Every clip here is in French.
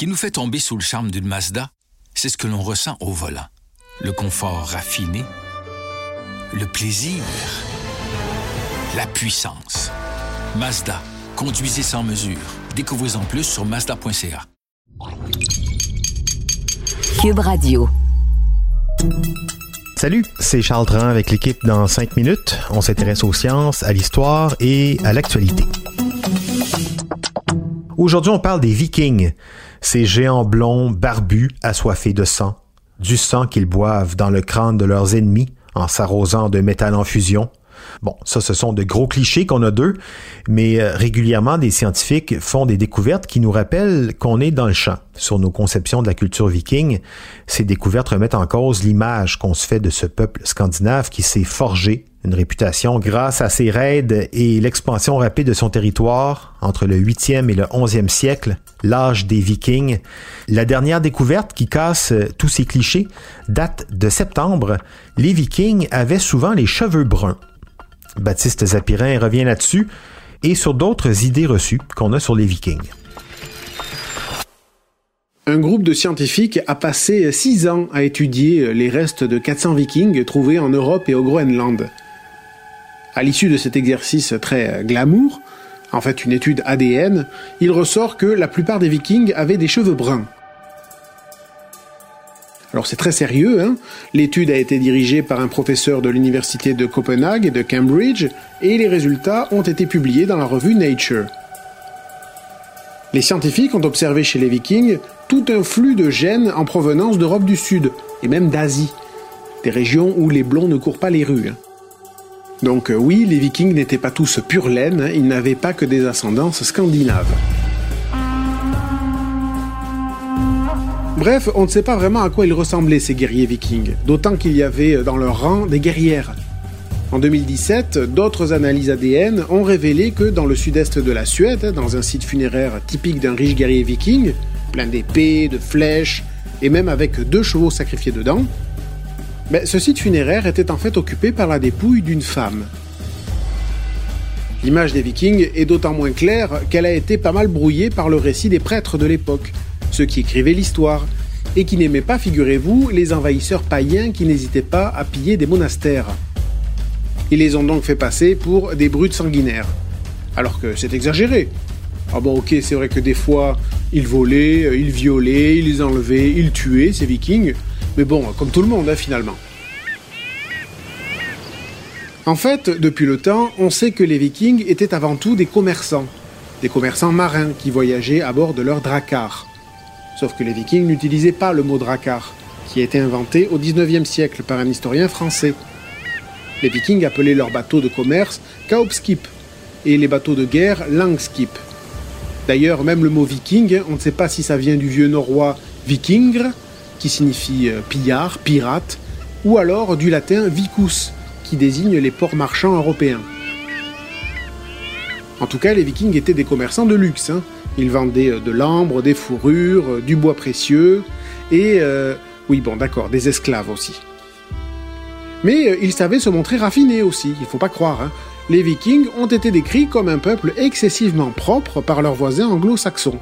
qui nous fait tomber sous le charme d'une Mazda, c'est ce que l'on ressent au volant. Le confort raffiné, le plaisir, la puissance. Mazda, conduisez sans mesure. Découvrez en plus sur mazda.ca. Cube Radio. Salut, c'est Charles Tran avec l'équipe dans 5 minutes. On s'intéresse aux sciences, à l'histoire et à l'actualité. Aujourd'hui, on parle des Vikings, ces géants blonds, barbus, assoiffés de sang, du sang qu'ils boivent dans le crâne de leurs ennemis en s'arrosant de métal en fusion, Bon, ça, ce sont de gros clichés qu'on a d'eux, mais euh, régulièrement, des scientifiques font des découvertes qui nous rappellent qu'on est dans le champ sur nos conceptions de la culture viking. Ces découvertes remettent en cause l'image qu'on se fait de ce peuple scandinave qui s'est forgé une réputation grâce à ses raids et l'expansion rapide de son territoire entre le 8e et le 11e siècle, l'âge des Vikings. La dernière découverte qui casse euh, tous ces clichés date de septembre. Les Vikings avaient souvent les cheveux bruns. Baptiste Zapirin revient là-dessus et sur d'autres idées reçues qu'on a sur les Vikings. Un groupe de scientifiques a passé six ans à étudier les restes de 400 Vikings trouvés en Europe et au Groenland. À l'issue de cet exercice très glamour, en fait une étude ADN, il ressort que la plupart des Vikings avaient des cheveux bruns. Alors c'est très sérieux, hein l'étude a été dirigée par un professeur de l'université de Copenhague et de Cambridge, et les résultats ont été publiés dans la revue Nature. Les scientifiques ont observé chez les Vikings tout un flux de gènes en provenance d'Europe du Sud, et même d'Asie, des régions où les blonds ne courent pas les rues. Hein. Donc euh, oui, les Vikings n'étaient pas tous pure laine, hein, ils n'avaient pas que des ascendances scandinaves. Bref, on ne sait pas vraiment à quoi ils ressemblaient ces guerriers vikings, d'autant qu'il y avait dans leur rang des guerrières. En 2017, d'autres analyses ADN ont révélé que dans le sud-est de la Suède, dans un site funéraire typique d'un riche guerrier viking, plein d'épées, de flèches, et même avec deux chevaux sacrifiés dedans, ben, ce site funéraire était en fait occupé par la dépouille d'une femme. L'image des vikings est d'autant moins claire qu'elle a été pas mal brouillée par le récit des prêtres de l'époque, ceux qui écrivaient l'histoire, et qui n'aimaient pas, figurez-vous, les envahisseurs païens qui n'hésitaient pas à piller des monastères. Ils les ont donc fait passer pour des brutes sanguinaires. Alors que c'est exagéré. Ah bon ok, c'est vrai que des fois, ils volaient, ils violaient, ils enlevaient, ils tuaient, ces vikings. Mais bon, comme tout le monde, hein, finalement. En fait, depuis le temps, on sait que les vikings étaient avant tout des commerçants. Des commerçants marins qui voyageaient à bord de leurs dracars. Sauf que les Vikings n'utilisaient pas le mot dracar, qui a été inventé au XIXe siècle par un historien français. Les Vikings appelaient leurs bateaux de commerce Kaupskip et les bateaux de guerre Langskip. D'ailleurs, même le mot viking, on ne sait pas si ça vient du vieux norrois vikingr, qui signifie euh, pillard, pirate, ou alors du latin vicus, qui désigne les ports marchands européens. En tout cas, les vikings étaient des commerçants de luxe. Hein. Ils vendaient euh, de l'ambre, des fourrures, euh, du bois précieux et, euh, oui bon d'accord, des esclaves aussi. Mais ils savaient se montrer raffinés aussi, il faut pas croire. Hein. Les Vikings ont été décrits comme un peuple excessivement propre par leurs voisins anglo-saxons.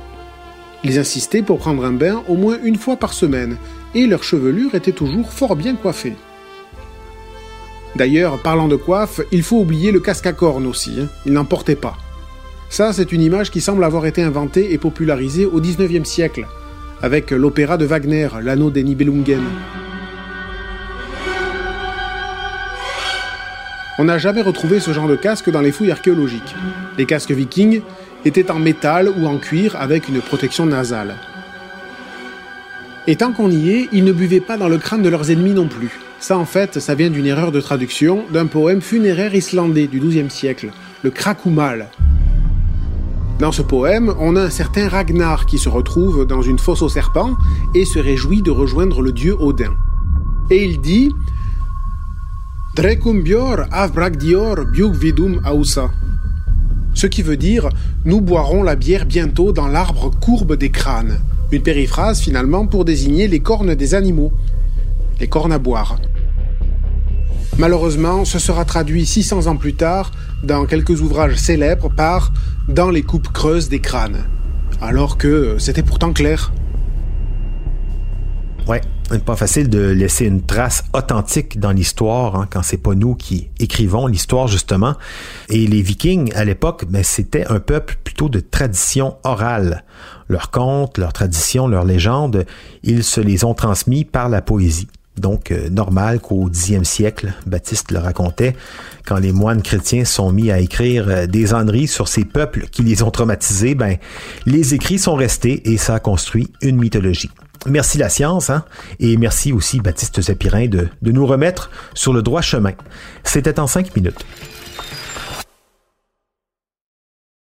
Ils insistaient pour prendre un bain au moins une fois par semaine, et leur chevelure était toujours fort bien coiffée. D'ailleurs, parlant de coiffe, il faut oublier le casque à cornes aussi, hein. ils n'en portaient pas. Ça, c'est une image qui semble avoir été inventée et popularisée au XIXe siècle, avec l'opéra de Wagner, L'anneau des Nibelungen. On n'a jamais retrouvé ce genre de casque dans les fouilles archéologiques. Les casques vikings étaient en métal ou en cuir avec une protection nasale. Et tant qu'on y est, ils ne buvaient pas dans le crâne de leurs ennemis non plus. Ça, en fait, ça vient d'une erreur de traduction d'un poème funéraire islandais du XIIe siècle, le Krakumal, dans ce poème, on a un certain Ragnar qui se retrouve dans une fosse aux serpents et se réjouit de rejoindre le dieu Odin. Et il dit Drekumbior avbragdior vidum ausa. Ce qui veut dire Nous boirons la bière bientôt dans l'arbre courbe des crânes. Une périphrase finalement pour désigner les cornes des animaux. Les cornes à boire. Malheureusement, ce sera traduit 600 ans plus tard dans quelques ouvrages célèbres par Dans les coupes creuses des crânes. Alors que c'était pourtant clair. Ouais, pas facile de laisser une trace authentique dans l'histoire hein, quand c'est pas nous qui écrivons l'histoire justement. Et les Vikings à l'époque, ben, c'était un peuple plutôt de tradition orale. Leurs contes, leurs traditions, leurs légendes, ils se les ont transmis par la poésie. Donc, euh, normal qu'au Xe siècle, Baptiste le racontait, quand les moines chrétiens sont mis à écrire euh, des âneries sur ces peuples qui les ont traumatisés, ben, les écrits sont restés et ça a construit une mythologie. Merci la science, hein? et merci aussi Baptiste Zapirin de, de nous remettre sur le droit chemin. C'était en cinq minutes.